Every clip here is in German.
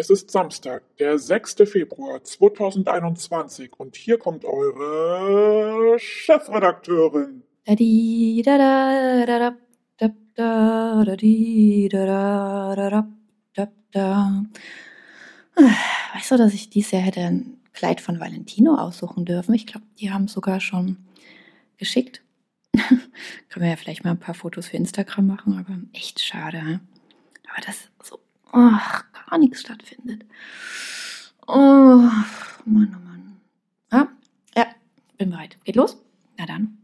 Es ist Samstag, der 6. Februar 2021 und hier kommt eure Chefredakteurin. Weißt du, dass ich dieses Jahr hätte ein Kleid von Valentino aussuchen dürfen? Ich glaube, die haben sogar schon geschickt. Können wir ja vielleicht mal ein paar Fotos für Instagram machen, aber echt schade. Aber das so ach, gar nichts stattfindet. Oh, Mann, oh Mann. Ja, ja, bin bereit. Geht los? Na dann.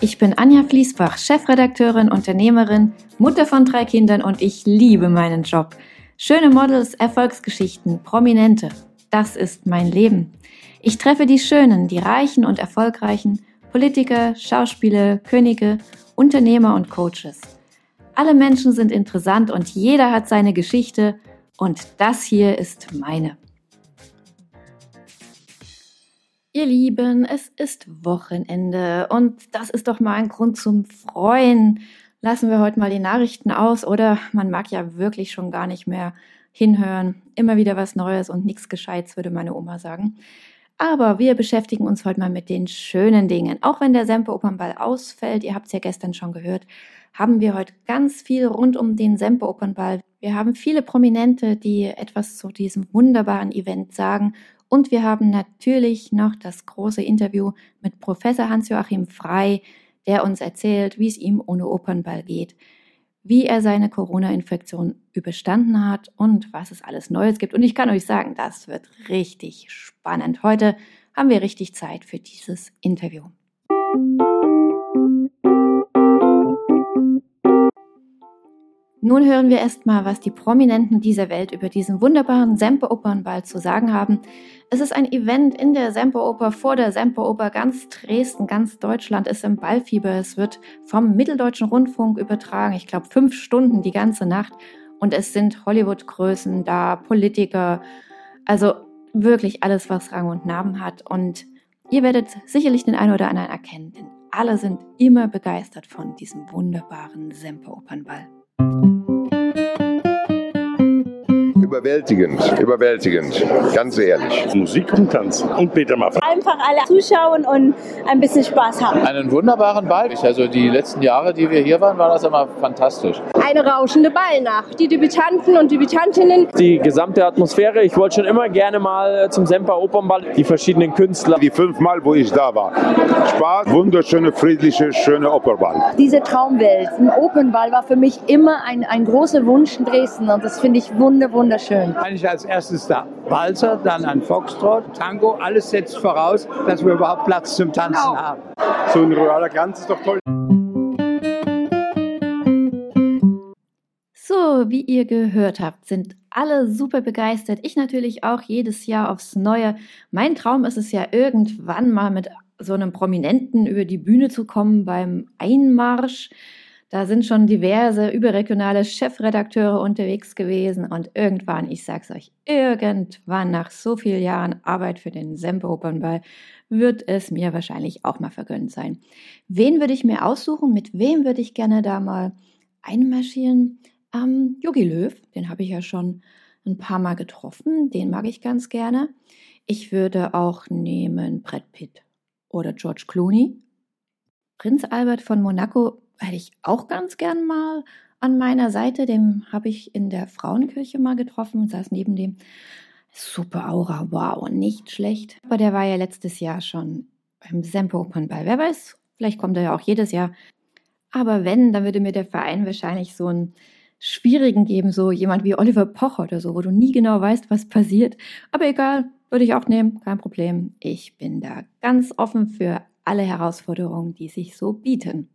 Ich bin Anja Fließbach, Chefredakteurin, Unternehmerin, Mutter von drei Kindern und ich liebe meinen Job. Schöne Models, Erfolgsgeschichten, Prominente. Das ist mein Leben. Ich treffe die Schönen, die Reichen und Erfolgreichen, Politiker, Schauspieler, Könige, Unternehmer und Coaches. Alle Menschen sind interessant und jeder hat seine Geschichte und das hier ist meine. Ihr Lieben, es ist Wochenende und das ist doch mal ein Grund zum Freuen. Lassen wir heute mal die Nachrichten aus oder man mag ja wirklich schon gar nicht mehr hinhören. Immer wieder was Neues und nichts Gescheites, würde meine Oma sagen. Aber wir beschäftigen uns heute mal mit den schönen Dingen. Auch wenn der Semper Opernball ausfällt, ihr habt es ja gestern schon gehört, haben wir heute ganz viel rund um den Semper Opernball. Wir haben viele Prominente, die etwas zu diesem wunderbaren Event sagen. Und wir haben natürlich noch das große Interview mit Professor Hans-Joachim Frei, der uns erzählt, wie es ihm ohne Opernball geht, wie er seine Corona-Infektion überstanden hat und was es alles Neues gibt. Und ich kann euch sagen, das wird richtig spannend. Heute haben wir richtig Zeit für dieses Interview. Nun hören wir erstmal, was die Prominenten dieser Welt über diesen wunderbaren Semperopernball zu sagen haben. Es ist ein Event in der Semperoper, vor der Semperoper. Ganz Dresden, ganz Deutschland ist im Ballfieber. Es wird vom Mitteldeutschen Rundfunk übertragen. Ich glaube, fünf Stunden die ganze Nacht. Und es sind Hollywood-Größen da, Politiker. Also wirklich alles, was Rang und Namen hat. Und ihr werdet sicherlich den einen oder anderen erkennen, denn alle sind immer begeistert von diesem wunderbaren Semperopernball. Überwältigend, überwältigend, ganz ehrlich. Musik und Tanzen und Peter Maffay. Einfach alle zuschauen und ein bisschen Spaß haben. Einen wunderbaren Ball. Also die letzten Jahre, die wir hier waren, war das immer fantastisch. Eine rauschende Ballnacht. Die Debütanten und Debütantinnen. Die gesamte Atmosphäre. Ich wollte schon immer gerne mal zum Semper Opernball. Die verschiedenen Künstler. Die fünf Mal, wo ich da war. Spaß, wunderschöne, friedliche, schöne Opernball. Diese Traumwelt, ein Opernball war für mich immer ein, ein großer Wunsch in Dresden und das finde ich wunder, wunderschön. Eigentlich als erstes der Walzer, dann ein Foxtrot, Tango. Alles setzt voraus, dass wir überhaupt Platz zum Tanzen genau. haben. So ein royaler Glanz ist doch toll. Wie ihr gehört habt, sind alle super begeistert. Ich natürlich auch jedes Jahr aufs Neue. Mein Traum ist es ja irgendwann mal mit so einem Prominenten über die Bühne zu kommen beim Einmarsch. Da sind schon diverse überregionale Chefredakteure unterwegs gewesen und irgendwann, ich sag's euch, irgendwann nach so vielen Jahren Arbeit für den Semper Opernball wird es mir wahrscheinlich auch mal vergönnt sein. Wen würde ich mir aussuchen? Mit wem würde ich gerne da mal einmarschieren? Ähm, Jogi Löw, den habe ich ja schon ein paar Mal getroffen, den mag ich ganz gerne. Ich würde auch nehmen Brad Pitt oder George Clooney. Prinz Albert von Monaco hätte ich auch ganz gern mal an meiner Seite. Dem habe ich in der Frauenkirche mal getroffen und saß neben dem. Super Aura, wow, nicht schlecht. Aber der war ja letztes Jahr schon beim Semper Opernball. Wer weiß, vielleicht kommt er ja auch jedes Jahr. Aber wenn, dann würde mir der Verein wahrscheinlich so einen schwierigen geben, so jemand wie Oliver Pocher oder so, wo du nie genau weißt, was passiert. Aber egal, würde ich auch nehmen, kein Problem. Ich bin da ganz offen für alle Herausforderungen, die sich so bieten.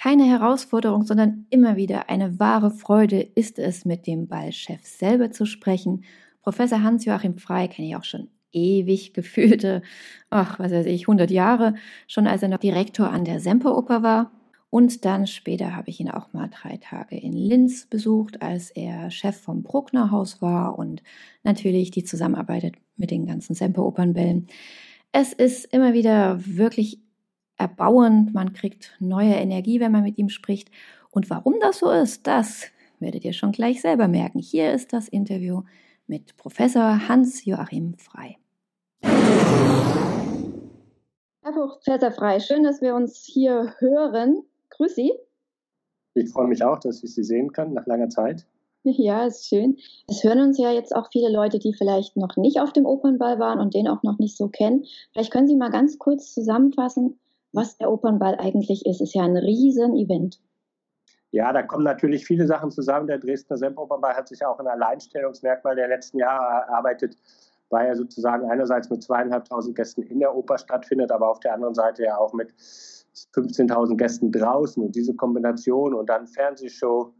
Keine Herausforderung, sondern immer wieder eine wahre Freude ist es, mit dem Ballchef selber zu sprechen. Professor Hans-Joachim Frei kenne ich auch schon ewig gefühlte, ach, was weiß ich, 100 Jahre, schon als er noch Direktor an der Semperoper war. Und dann später habe ich ihn auch mal drei Tage in Linz besucht, als er Chef vom Bruckner Haus war und natürlich die Zusammenarbeit mit den ganzen Semperopernbällen. Es ist immer wieder wirklich erbauend, man kriegt neue Energie, wenn man mit ihm spricht. Und warum das so ist, das werdet ihr schon gleich selber merken. Hier ist das Interview mit Professor Hans-Joachim Frei. Herr Professor Frei, schön, dass wir uns hier hören. Grüß Sie. Ich freue mich auch, dass ich Sie sehen kann nach langer Zeit. Ja, ist schön. Es hören uns ja jetzt auch viele Leute, die vielleicht noch nicht auf dem Opernball waren und den auch noch nicht so kennen. Vielleicht können Sie mal ganz kurz zusammenfassen, was der Opernball eigentlich ist. Ist ja ein Riesen-Event. Ja, da kommen natürlich viele Sachen zusammen. Der Dresdner Semperopernball hat sich auch ein Alleinstellungsmerkmal der letzten Jahre erarbeitet, weil er sozusagen einerseits mit zweieinhalbtausend Gästen in der Oper stattfindet, aber auf der anderen Seite ja auch mit 15.000 Gästen draußen. Und diese Kombination und dann Fernsehshow,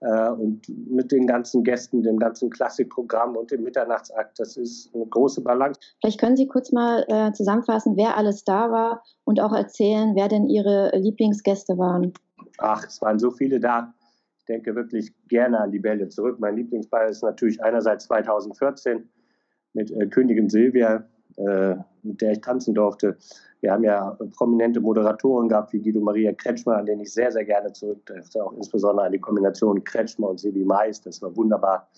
äh, und mit den ganzen Gästen, dem ganzen Klassikprogramm und dem Mitternachtsakt. Das ist eine große Balance. Vielleicht können Sie kurz mal äh, zusammenfassen, wer alles da war und auch erzählen, wer denn Ihre Lieblingsgäste waren. Ach, es waren so viele da. Ich denke wirklich gerne an die Bälle zurück. Mein Lieblingsball ist natürlich einerseits 2014 mit äh, Königin Silvia, äh, mit der ich tanzen durfte. Wir haben ja prominente Moderatoren gehabt, wie Guido Maria Kretschmer, an den ich sehr, sehr gerne zurückdachte, auch insbesondere an die Kombination Kretschmer und Silvi Mais. Das war wunderbar.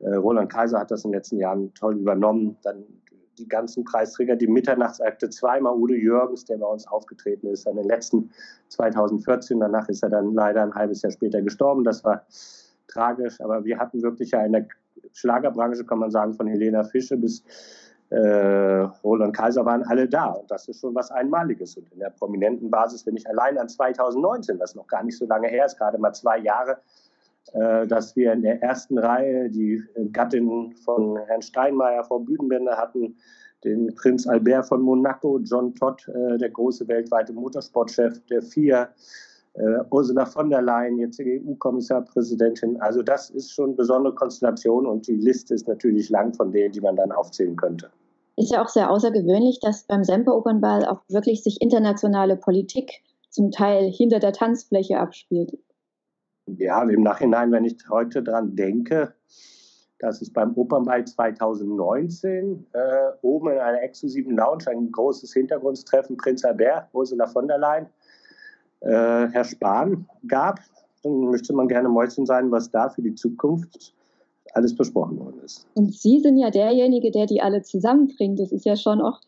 Äh, Roland Kaiser hat das in den letzten Jahren toll übernommen. Dann die ganzen Preisträger, die Mitternachtsakte, zweimal Udo Jürgens, der bei uns aufgetreten ist, an den letzten 2014. Danach ist er dann leider ein halbes Jahr später gestorben. Das war tragisch, aber wir hatten wirklich ja in der Schlagerbranche, kann man sagen, von Helena Fische bis äh, Roland Kaiser waren alle da. Und das ist schon was Einmaliges. Und in der prominenten Basis, wenn ich allein an 2019, was noch gar nicht so lange her ist, gerade mal zwei Jahre, äh, dass wir in der ersten Reihe die Gattin von Herrn Steinmeier vom Bühnenbänder hatten, den Prinz Albert von Monaco, John Todd, äh, der große weltweite Motorsportchef der FIA, äh, Ursula von der Leyen, jetzige EU-Kommissarpräsidentin. Also das ist schon eine besondere Konstellation und die Liste ist natürlich lang von denen, die man dann aufzählen könnte. Ist ja auch sehr außergewöhnlich, dass beim Semper-Opernball auch wirklich sich internationale Politik zum Teil hinter der Tanzfläche abspielt. Ja, im Nachhinein, wenn ich heute daran denke, dass es beim Opernball 2019 äh, oben in einer exklusiven Lounge ein großes Hintergrundstreffen Prinz Albert, Ursula von der Leyen, äh, Herr Spahn gab, dann möchte man gerne Mäuschen sein, was da für die Zukunft alles besprochen worden ist. Und Sie sind ja derjenige, der die alle zusammenbringt. Das ist ja schon auch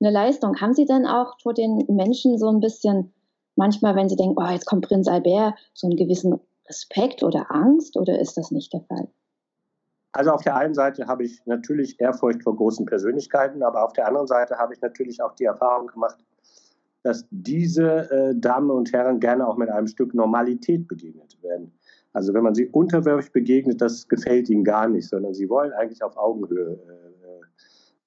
eine Leistung. Haben Sie denn auch vor den Menschen so ein bisschen, manchmal, wenn Sie denken, oh, jetzt kommt Prinz Albert, so einen gewissen Respekt oder Angst oder ist das nicht der Fall? Also auf der einen Seite habe ich natürlich Ehrfurcht vor großen Persönlichkeiten, aber auf der anderen Seite habe ich natürlich auch die Erfahrung gemacht, dass diese äh, Damen und Herren gerne auch mit einem Stück Normalität begegnet werden. Also wenn man sie unterwürfig begegnet, das gefällt ihnen gar nicht, sondern sie wollen eigentlich auf Augenhöhe äh,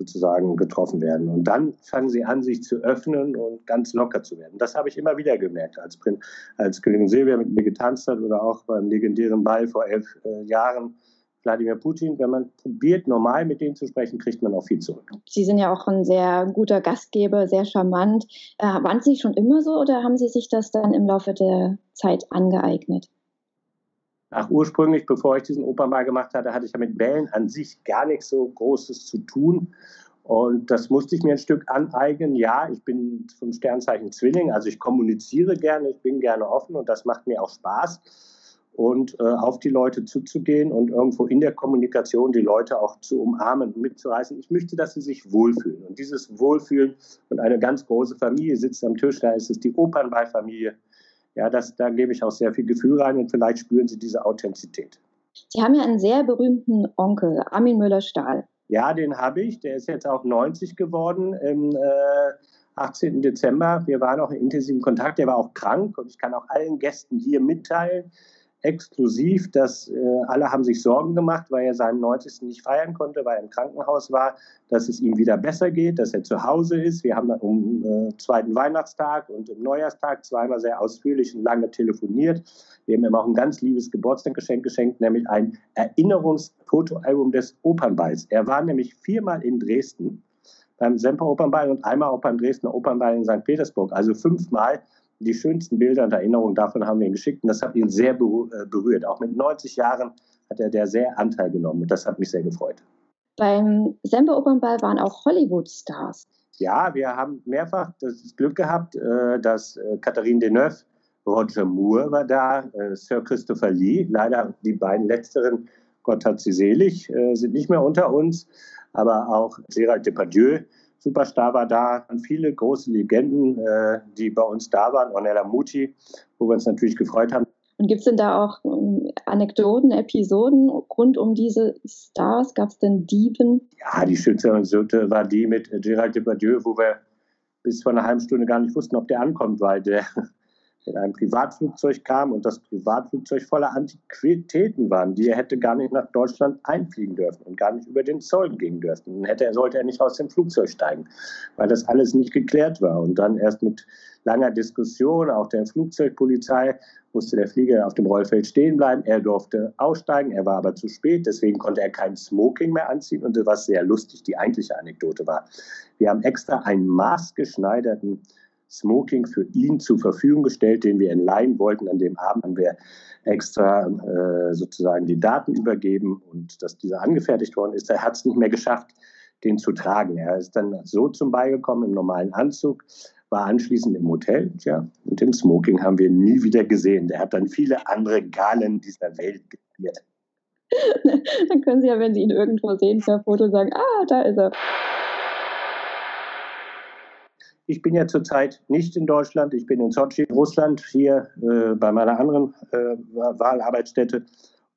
sozusagen getroffen werden. Und dann fangen sie an, sich zu öffnen und ganz locker zu werden. Das habe ich immer wieder gemerkt, als, als Königin Silvia mit mir getanzt hat oder auch beim legendären Ball vor elf äh, Jahren Wladimir Putin. Wenn man probiert, normal mit denen zu sprechen, kriegt man auch viel zurück. Sie sind ja auch ein sehr guter Gastgeber, sehr charmant. Äh, waren Sie schon immer so oder haben Sie sich das dann im Laufe der Zeit angeeignet? Ach, ursprünglich, bevor ich diesen Opernball gemacht hatte, hatte ich ja mit Bällen an sich gar nichts so Großes zu tun. Und das musste ich mir ein Stück aneignen. Ja, ich bin vom Sternzeichen Zwilling, also ich kommuniziere gerne, ich bin gerne offen und das macht mir auch Spaß und äh, auf die Leute zuzugehen und irgendwo in der Kommunikation die Leute auch zu umarmen und mitzureißen. Ich möchte, dass sie sich wohlfühlen. Und dieses Wohlfühlen und eine ganz große Familie sitzt am Tisch, da ist es die Opernballfamilie. Ja, das, da gebe ich auch sehr viel Gefühl rein und vielleicht spüren Sie diese Authentizität. Sie haben ja einen sehr berühmten Onkel, Armin Müller-Stahl. Ja, den habe ich. Der ist jetzt auch 90 geworden im äh, 18. Dezember. Wir waren auch in intensivem Kontakt. Der war auch krank und ich kann auch allen Gästen hier mitteilen, exklusiv, dass äh, alle haben sich Sorgen gemacht, weil er seinen 90. nicht feiern konnte, weil er im Krankenhaus war, dass es ihm wieder besser geht, dass er zu Hause ist. Wir haben dann um äh, zweiten Weihnachtstag und um Neujahrstag zweimal sehr ausführlich und lange telefoniert. Wir haben ihm auch ein ganz liebes Geburtstagsgeschenk geschenkt, nämlich ein Erinnerungsfotoalbum des Opernballs. Er war nämlich viermal in Dresden beim Semper Opernball und einmal auch beim Dresdner Opernball in St. Petersburg, also fünfmal die schönsten Bilder und Erinnerungen davon haben wir ihm geschickt und das hat ihn sehr äh, berührt. Auch mit 90 Jahren hat er der sehr Anteil genommen und das hat mich sehr gefreut. Beim Semper Opernball waren auch Hollywood-Stars. Ja, wir haben mehrfach das Glück gehabt, äh, dass äh, Catherine Deneuve Roger Moore war da, Sir Christopher Lee. Leider die beiden letzteren, Gott hat sie selig, sind nicht mehr unter uns. Aber auch Gérald Depardieu, Superstar war da. Und viele große Legenden, äh, die bei uns da waren. Ornella Muti, wo wir uns natürlich gefreut haben. Und gibt es denn da auch ähm, Anekdoten, Episoden rund um diese Stars? Gab es denn Dieben? Ja, die schönste Anekdote war die mit Gérald Depardieu, wo wir bis vor einer halben Stunde gar nicht wussten, ob der ankommt, weil der in einem Privatflugzeug kam und das Privatflugzeug voller Antiquitäten waren, die er hätte gar nicht nach Deutschland einfliegen dürfen und gar nicht über den Zoll gehen dürfen. Dann hätte er, sollte er nicht aus dem Flugzeug steigen, weil das alles nicht geklärt war. Und dann erst mit langer Diskussion, auch der Flugzeugpolizei, musste der Flieger auf dem Rollfeld stehen bleiben. Er durfte aussteigen, er war aber zu spät, deswegen konnte er kein Smoking mehr anziehen. Und was sehr lustig, die eigentliche Anekdote war, wir haben extra einen maßgeschneiderten Smoking für ihn zur Verfügung gestellt, den wir in leihen wollten. An dem Abend haben wir extra äh, sozusagen die Daten übergeben und dass dieser angefertigt worden ist. Er hat es nicht mehr geschafft, den zu tragen. Er ist dann so zum Beigekommen im normalen Anzug, war anschließend im Hotel, ja, und den Smoking haben wir nie wieder gesehen. Der hat dann viele andere Galen dieser Welt gespielt. dann können Sie ja, wenn Sie ihn irgendwo sehen, per Foto sagen, ah, da ist er. Ich bin ja zurzeit nicht in Deutschland, ich bin in Sochi, Russland, hier äh, bei meiner anderen äh, Wahlarbeitsstätte.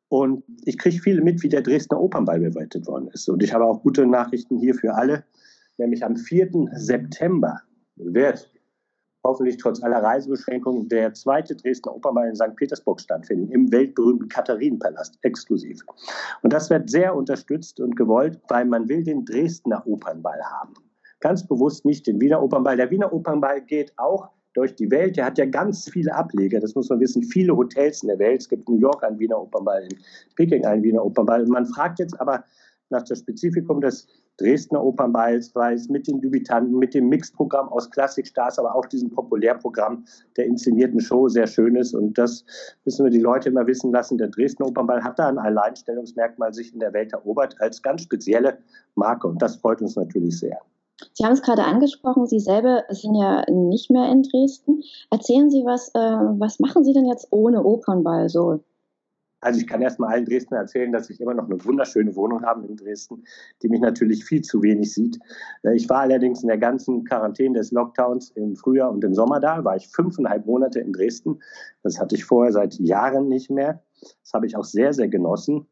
Und ich kriege viel mit, wie der Dresdner Opernball bewertet worden ist. Und ich habe auch gute Nachrichten hier für alle. Nämlich am 4. September wird hoffentlich trotz aller Reisebeschränkungen der zweite Dresdner Opernball in St. Petersburg stattfinden, im weltberühmten Katharinenpalast, exklusiv. Und das wird sehr unterstützt und gewollt, weil man will den Dresdner Opernball haben ganz bewusst nicht den Wiener Opernball. Der Wiener Opernball geht auch durch die Welt. Der hat ja ganz viele Ableger, das muss man wissen, viele Hotels in der Welt. Es gibt in New York einen Wiener Opernball, in Peking einen Wiener Opernball. Man fragt jetzt aber nach dem Spezifikum des Dresdner Opernballs, weil es mit den Dubitanten, mit dem Mixprogramm aus Klassikstars, aber auch diesem Populärprogramm der inszenierten Show sehr schön ist. Und das müssen wir die Leute immer wissen lassen. Der Dresdner Opernball hat da ein Alleinstellungsmerkmal sich in der Welt erobert als ganz spezielle Marke. Und das freut uns natürlich sehr. Sie haben es gerade angesprochen, Sie selber sind ja nicht mehr in Dresden. Erzählen Sie was, äh, was machen Sie denn jetzt ohne Opernball so? Also ich kann erst mal allen Dresden erzählen, dass ich immer noch eine wunderschöne Wohnung habe in Dresden, die mich natürlich viel zu wenig sieht. Äh, ich war allerdings in der ganzen Quarantäne des Lockdowns im Frühjahr und im Sommer da, war ich fünfeinhalb Monate in Dresden. Das hatte ich vorher seit Jahren nicht mehr. Das habe ich auch sehr, sehr genossen.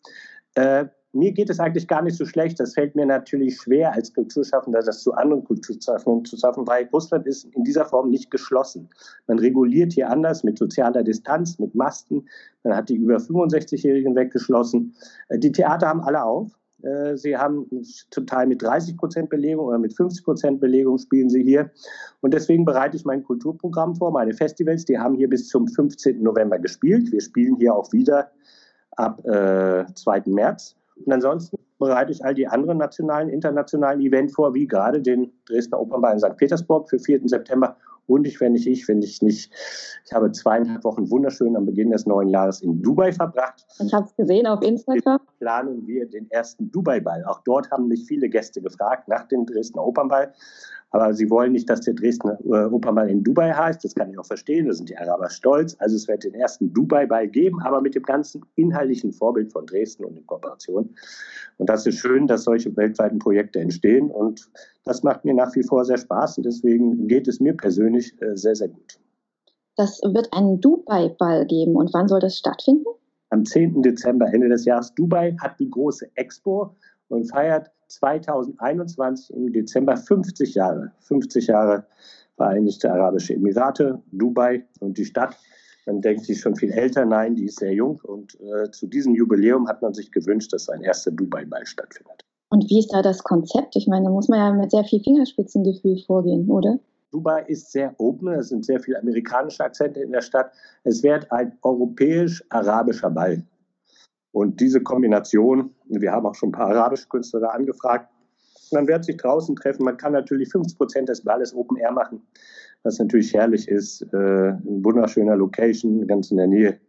Mir geht es eigentlich gar nicht so schlecht. Das fällt mir natürlich schwer als Kulturschaffender, das zu anderen Kulturschaffenden zu schaffen, weil Russland ist in dieser Form nicht geschlossen. Man reguliert hier anders mit sozialer Distanz, mit Masken. Man hat die über 65-Jährigen weggeschlossen. Äh, die Theater haben alle auf. Äh, sie haben zum Teil mit 30 Prozent Belegung oder mit 50 Prozent Belegung spielen sie hier. Und deswegen bereite ich mein Kulturprogramm vor, meine Festivals. Die haben hier bis zum 15. November gespielt. Wir spielen hier auch wieder ab äh, 2. März. Und ansonsten bereite ich all die anderen nationalen, internationalen Events vor, wie gerade den Dresdner Opernball in St. Petersburg für 4. September. Und ich, wenn ich ich, wenn ich nicht, ich habe zweieinhalb Wochen wunderschön am Beginn des neuen Jahres in Dubai verbracht. Ich habe es gesehen auf Instagram. Jetzt planen wir den ersten Dubai-Ball. Auch dort haben mich viele Gäste gefragt nach dem Dresdner Opernball. Aber sie wollen nicht, dass der Dresdner äh, Opernball in Dubai heißt. Das kann ich auch verstehen. Da sind die Araber stolz. Also es wird den ersten Dubai-Ball geben, aber mit dem ganzen inhaltlichen Vorbild von Dresden und in Kooperation. Und das ist schön, dass solche weltweiten Projekte entstehen. Und das macht mir nach wie vor sehr Spaß. Und deswegen geht es mir persönlich äh, sehr, sehr gut. Das wird einen Dubai-Ball geben. Und wann soll das stattfinden? Am 10. Dezember, Ende des Jahres. Dubai hat die große Expo und feiert 2021 im Dezember 50 Jahre. 50 Jahre Vereinigte Arabische Emirate, Dubai und die Stadt. Man denkt, sie ist schon viel älter. Nein, die ist sehr jung. Und äh, zu diesem Jubiläum hat man sich gewünscht, dass ein erster Dubai-Ball stattfindet. Und wie ist da das Konzept? Ich meine, da muss man ja mit sehr viel Fingerspitzengefühl vorgehen, oder? Dubai ist sehr open, es sind sehr viele amerikanische Akzente in der Stadt. Es wird ein europäisch-arabischer Ball und diese Kombination, wir haben auch schon ein paar arabische Künstler da angefragt, man wird sich draußen treffen. Man kann natürlich 50 Prozent des Balles Open Air machen, was natürlich herrlich ist. Äh, ein wunderschöner Location, ganz in der Nähe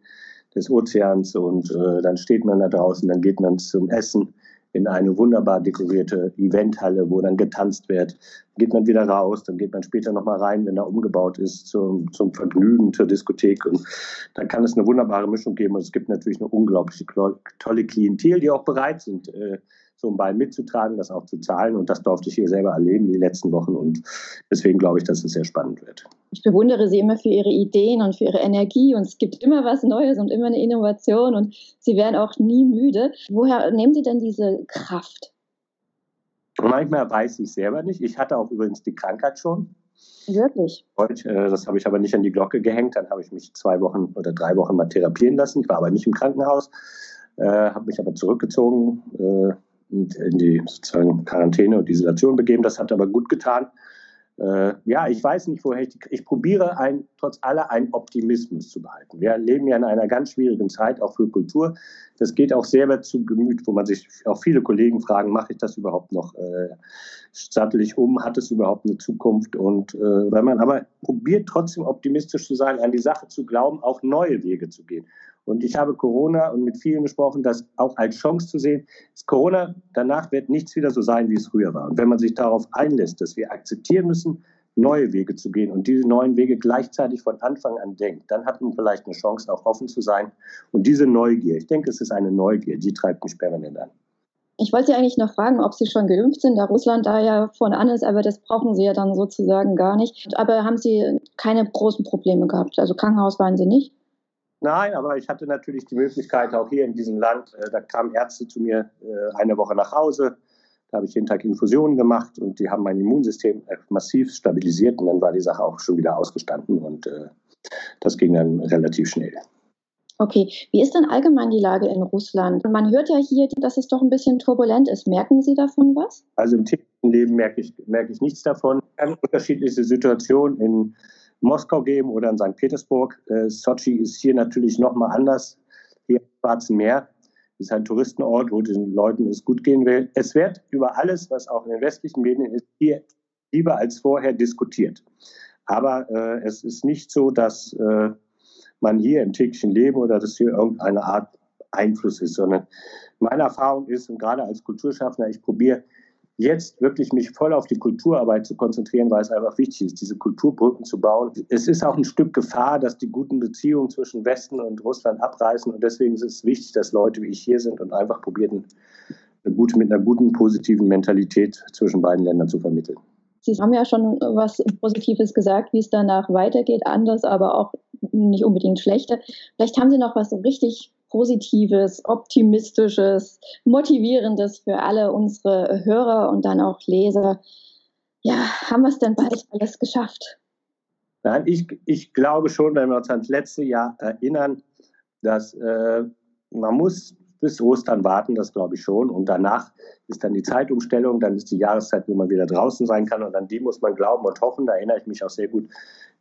des Ozeans. Und äh, dann steht man da draußen, dann geht man zum Essen in eine wunderbar dekorierte Eventhalle, wo dann getanzt wird. Geht man wieder raus, dann geht man später nochmal rein, wenn er umgebaut ist, zum, zum Vergnügen, zur Diskothek. Und dann kann es eine wunderbare Mischung geben. Und es gibt natürlich eine unglaublich tolle Klientel, die auch bereit sind, äh, so einen Ball mitzutragen, das auch zu zahlen. Und das durfte ich hier selber erleben die letzten Wochen. Und deswegen glaube ich, dass es sehr spannend wird. Ich bewundere Sie immer für Ihre Ideen und für Ihre Energie. Und es gibt immer was Neues und immer eine Innovation. Und Sie werden auch nie müde. Woher nehmen Sie denn diese Kraft? Manchmal weiß ich selber nicht. Ich hatte auch übrigens die Krankheit schon. Wirklich? Äh, das habe ich aber nicht an die Glocke gehängt. Dann habe ich mich zwei Wochen oder drei Wochen mal therapieren lassen. Ich war aber nicht im Krankenhaus, äh, habe mich aber zurückgezogen, äh, in die sozusagen Quarantäne und Isolation begeben. Das hat aber gut getan. Äh, ja, ich weiß nicht, woher ich, ich probiere ein, trotz aller einen Optimismus zu behalten. Wir leben ja in einer ganz schwierigen Zeit, auch für Kultur. Das geht auch selber zu Gemüt, wo man sich auch viele Kollegen fragen, mache ich das überhaupt noch äh, stattlich um? Hat es überhaupt eine Zukunft? Und äh, wenn man aber probiert, trotzdem optimistisch zu sein, an die Sache zu glauben, auch neue Wege zu gehen. Und ich habe Corona und mit vielen gesprochen, das auch als Chance zu sehen. Ist Corona, danach wird nichts wieder so sein, wie es früher war. Und wenn man sich darauf einlässt, dass wir akzeptieren müssen, neue Wege zu gehen und diese neuen Wege gleichzeitig von Anfang an denkt, dann hat man vielleicht eine Chance, auch offen zu sein. Und diese Neugier, ich denke, es ist eine Neugier, die treibt mich permanent an. Ich wollte Sie eigentlich noch fragen, ob Sie schon geimpft sind, da Russland da ja vorne an ist, aber das brauchen Sie ja dann sozusagen gar nicht. Aber haben Sie keine großen Probleme gehabt? Also Krankenhaus waren Sie nicht? Nein, aber ich hatte natürlich die Möglichkeit, auch hier in diesem Land, äh, da kamen Ärzte zu mir äh, eine Woche nach Hause, da habe ich jeden Tag Infusionen gemacht und die haben mein Immunsystem äh, massiv stabilisiert und dann war die Sache auch schon wieder ausgestanden und äh, das ging dann relativ schnell. Okay, wie ist denn allgemein die Lage in Russland? Man hört ja hier, dass es doch ein bisschen turbulent ist. Merken Sie davon was? Also im täglichen Leben merke ich, merke ich nichts davon. Eine unterschiedliche Situation in Moskau geben oder in St. Petersburg. Äh, Sochi ist hier natürlich nochmal anders. Hier im Schwarzen Meer ist ein Touristenort, wo den Leuten es gut gehen will. Es wird über alles, was auch in den westlichen Medien ist, hier lieber als vorher diskutiert. Aber äh, es ist nicht so, dass äh, man hier im täglichen Leben oder dass hier irgendeine Art Einfluss ist, sondern meine Erfahrung ist, und gerade als Kulturschaffender, ich probiere jetzt wirklich mich voll auf die Kulturarbeit zu konzentrieren, weil es einfach wichtig ist, diese Kulturbrücken zu bauen. Es ist auch ein Stück Gefahr, dass die guten Beziehungen zwischen Westen und Russland abreißen und deswegen ist es wichtig, dass Leute wie ich hier sind und einfach probieren, eine gute, mit einer guten, positiven Mentalität zwischen beiden Ländern zu vermitteln. Sie haben ja schon was Positives gesagt, wie es danach weitergeht, anders, aber auch nicht unbedingt schlechter. Vielleicht haben Sie noch was so richtig Positives, Optimistisches, Motivierendes für alle unsere Hörer und dann auch Leser. Ja, haben wir es denn bald alles geschafft? Nein, ich, ich glaube schon, wenn wir uns ans letzte Jahr erinnern, dass äh, man muss bis Ostern warten, das glaube ich schon. Und danach ist dann die Zeitumstellung, dann ist die Jahreszeit, wo man wieder draußen sein kann. Und an die muss man glauben und hoffen. Da erinnere ich mich auch sehr gut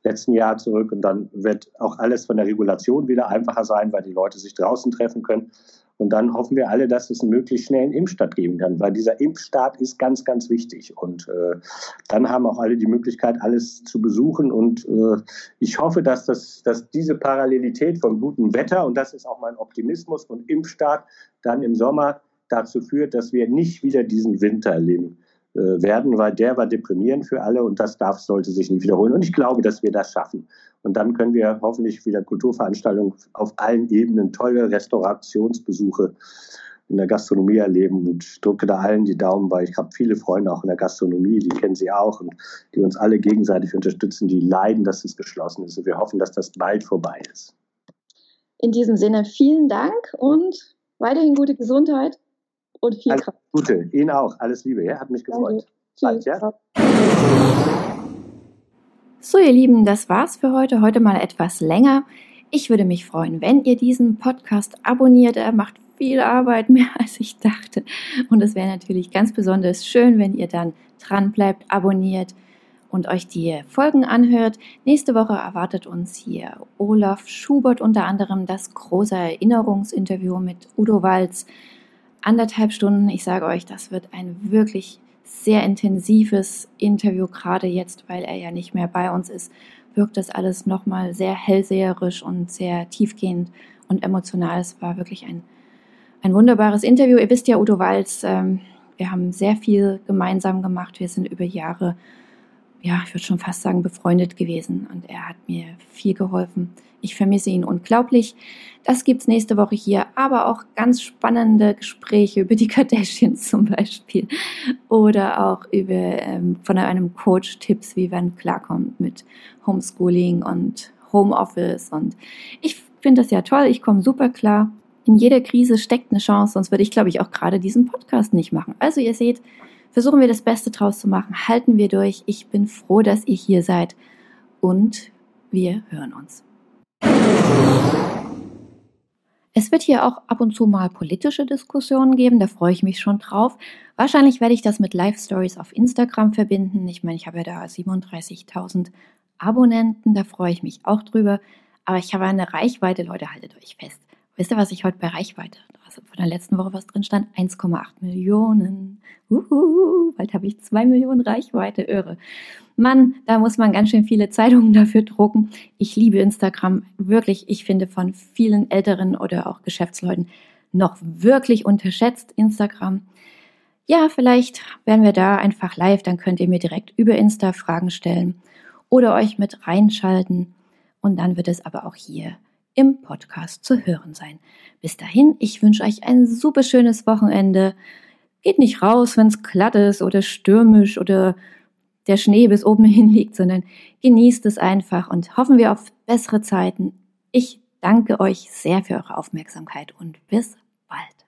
letzten Jahr zurück. Und dann wird auch alles von der Regulation wieder einfacher sein, weil die Leute sich draußen treffen können. Und dann hoffen wir alle, dass es einen möglichst schnellen Impfstart geben kann, weil dieser Impfstart ist ganz, ganz wichtig. Und äh, dann haben auch alle die Möglichkeit, alles zu besuchen. Und äh, ich hoffe, dass, das, dass diese Parallelität von gutem Wetter, und das ist auch mein Optimismus, und Impfstart dann im Sommer dazu führt, dass wir nicht wieder diesen Winter erleben äh, werden, weil der war deprimierend für alle und das darf, sollte sich nicht wiederholen. Und ich glaube, dass wir das schaffen. Und dann können wir hoffentlich wieder Kulturveranstaltungen auf allen Ebenen, tolle Restaurationsbesuche in der Gastronomie erleben und drücke da allen die Daumen, weil ich habe viele Freunde auch in der Gastronomie, die kennen sie auch und die uns alle gegenseitig unterstützen, die leiden, dass es geschlossen ist. Und wir hoffen, dass das bald vorbei ist. In diesem Sinne vielen Dank und weiterhin gute Gesundheit und viel Alles Gute, Ihnen auch. Alles Liebe, ja? Hat mich gefreut. Bald, ja? So, ihr Lieben, das war's für heute. Heute mal etwas länger. Ich würde mich freuen, wenn ihr diesen Podcast abonniert. Er macht viel Arbeit, mehr als ich dachte. Und es wäre natürlich ganz besonders schön, wenn ihr dann dran bleibt, abonniert und euch die Folgen anhört. Nächste Woche erwartet uns hier Olaf Schubert unter anderem das große Erinnerungsinterview mit Udo Walz anderthalb Stunden. Ich sage euch, das wird ein wirklich sehr intensives Interview, gerade jetzt, weil er ja nicht mehr bei uns ist, wirkt das alles nochmal sehr hellseherisch und sehr tiefgehend und emotional. Es war wirklich ein, ein wunderbares Interview. Ihr wisst ja, Udo Walz, ähm, wir haben sehr viel gemeinsam gemacht. Wir sind über Jahre, ja, ich würde schon fast sagen, befreundet gewesen und er hat mir viel geholfen. Ich vermisse ihn unglaublich. Das gibt's nächste Woche hier, aber auch ganz spannende Gespräche über die Kardashians zum Beispiel oder auch über ähm, von einem Coach Tipps, wie man klarkommt mit Homeschooling und Homeoffice und ich finde das ja toll. Ich komme super klar. In jeder Krise steckt eine Chance, sonst würde ich, glaube ich, auch gerade diesen Podcast nicht machen. Also ihr seht, versuchen wir das Beste draus zu machen, halten wir durch. Ich bin froh, dass ihr hier seid und wir hören uns. Es wird hier auch ab und zu mal politische Diskussionen geben, da freue ich mich schon drauf. Wahrscheinlich werde ich das mit Live-Stories auf Instagram verbinden. Ich meine, ich habe ja da 37.000 Abonnenten, da freue ich mich auch drüber. Aber ich habe eine Reichweite, Leute, haltet euch fest. Wisst ihr, was ich heute bei Reichweite, von der letzten Woche was drin stand? 1,8 Millionen. Uhu, bald habe ich 2 Millionen Reichweite, irre. Mann, da muss man ganz schön viele Zeitungen dafür drucken. Ich liebe Instagram, wirklich. Ich finde von vielen Älteren oder auch Geschäftsleuten noch wirklich unterschätzt Instagram. Ja, vielleicht werden wir da einfach live, dann könnt ihr mir direkt über Insta Fragen stellen oder euch mit reinschalten. Und dann wird es aber auch hier im Podcast zu hören sein. Bis dahin, ich wünsche euch ein super schönes Wochenende. Geht nicht raus, wenn es glatt ist oder stürmisch oder der Schnee bis oben hin liegt, sondern genießt es einfach und hoffen wir auf bessere Zeiten. Ich danke euch sehr für eure Aufmerksamkeit und bis bald.